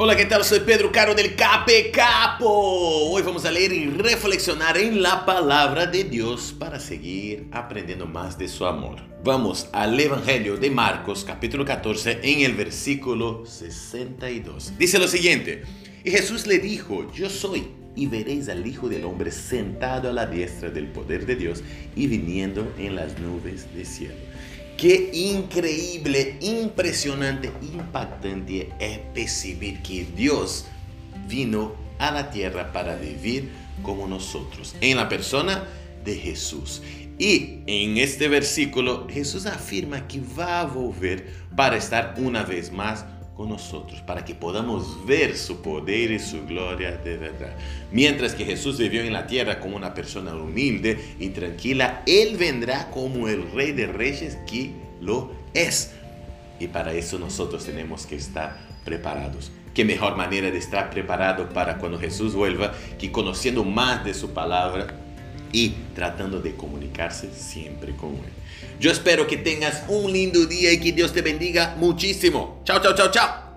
Hola, ¿qué tal? Soy Pedro Caro del Cape Capo. Hoy vamos a leer y reflexionar en la palabra de Dios para seguir aprendiendo más de su amor. Vamos al Evangelio de Marcos, capítulo 14, en el versículo 62. Dice lo siguiente, y Jesús le dijo, yo soy, y veréis al Hijo del Hombre sentado a la diestra del poder de Dios y viniendo en las nubes del cielo. Qué increíble, impresionante, impactante es percibir que Dios vino a la tierra para vivir como nosotros, en la persona de Jesús. Y en este versículo Jesús afirma que va a volver para estar una vez más con nosotros, para que podamos ver su poder y su gloria de verdad. Mientras que Jesús vivió en la tierra como una persona humilde y tranquila, Él vendrá como el Rey de Reyes que lo es. Y para eso nosotros tenemos que estar preparados. Qué mejor manera de estar preparado para cuando Jesús vuelva que conociendo más de su palabra y tratando de comunicarse siempre con Él. Yo espero que tengas un lindo día y que Dios te bendiga muchísimo. Chao, chao, chao, chao.